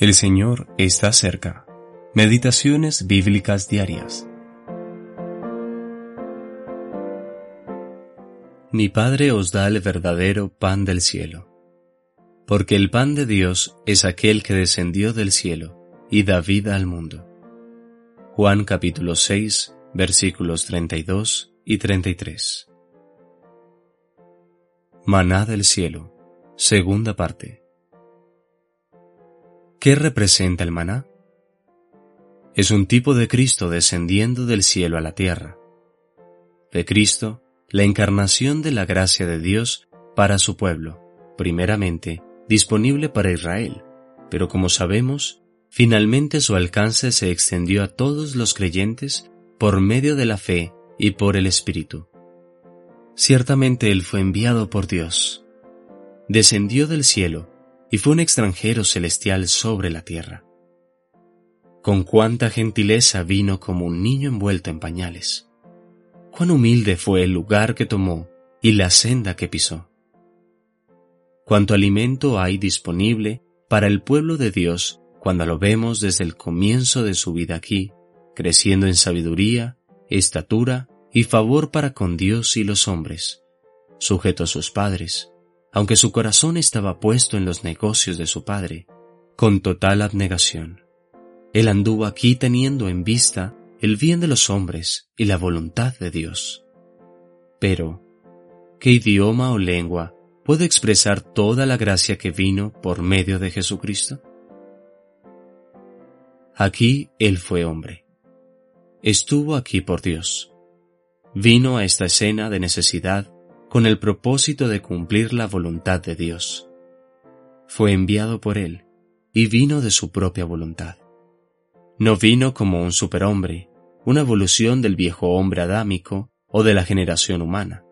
El Señor está cerca. Meditaciones bíblicas diarias. Mi Padre os da el verdadero pan del cielo. Porque el pan de Dios es aquel que descendió del cielo y da vida al mundo. Juan capítulo 6 versículos 32 y 33. Maná del cielo. Segunda parte. ¿Qué representa el maná? Es un tipo de Cristo descendiendo del cielo a la tierra. De Cristo, la encarnación de la gracia de Dios para su pueblo, primeramente disponible para Israel, pero como sabemos, finalmente su alcance se extendió a todos los creyentes por medio de la fe y por el Espíritu. Ciertamente Él fue enviado por Dios. Descendió del cielo y fue un extranjero celestial sobre la tierra. Con cuánta gentileza vino como un niño envuelto en pañales. Cuán humilde fue el lugar que tomó y la senda que pisó. Cuánto alimento hay disponible para el pueblo de Dios cuando lo vemos desde el comienzo de su vida aquí, creciendo en sabiduría, estatura y favor para con Dios y los hombres, sujeto a sus padres, aunque su corazón estaba puesto en los negocios de su padre, con total abnegación. Él anduvo aquí teniendo en vista el bien de los hombres y la voluntad de Dios. Pero, ¿qué idioma o lengua puede expresar toda la gracia que vino por medio de Jesucristo? Aquí Él fue hombre. Estuvo aquí por Dios. Vino a esta escena de necesidad con el propósito de cumplir la voluntad de Dios. Fue enviado por Él y vino de su propia voluntad. No vino como un superhombre, una evolución del viejo hombre adámico o de la generación humana.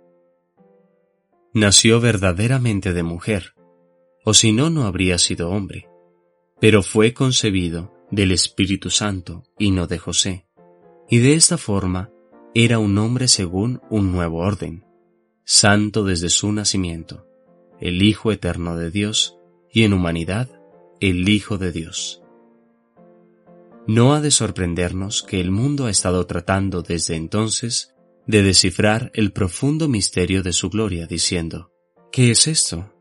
Nació verdaderamente de mujer, o si no, no habría sido hombre, pero fue concebido del Espíritu Santo y no de José, y de esta forma era un hombre según un nuevo orden santo desde su nacimiento, el Hijo eterno de Dios, y en humanidad, el Hijo de Dios. No ha de sorprendernos que el mundo ha estado tratando desde entonces de descifrar el profundo misterio de su gloria, diciendo, ¿qué es esto?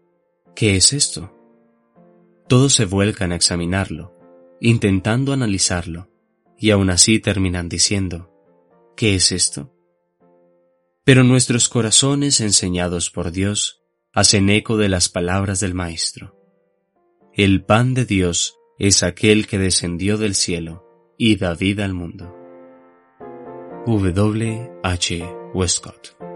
¿Qué es esto? Todos se vuelcan a examinarlo, intentando analizarlo, y aún así terminan diciendo, ¿qué es esto? Pero nuestros corazones enseñados por Dios hacen eco de las palabras del Maestro. El pan de Dios es aquel que descendió del cielo y da vida al mundo. W. H. Westcott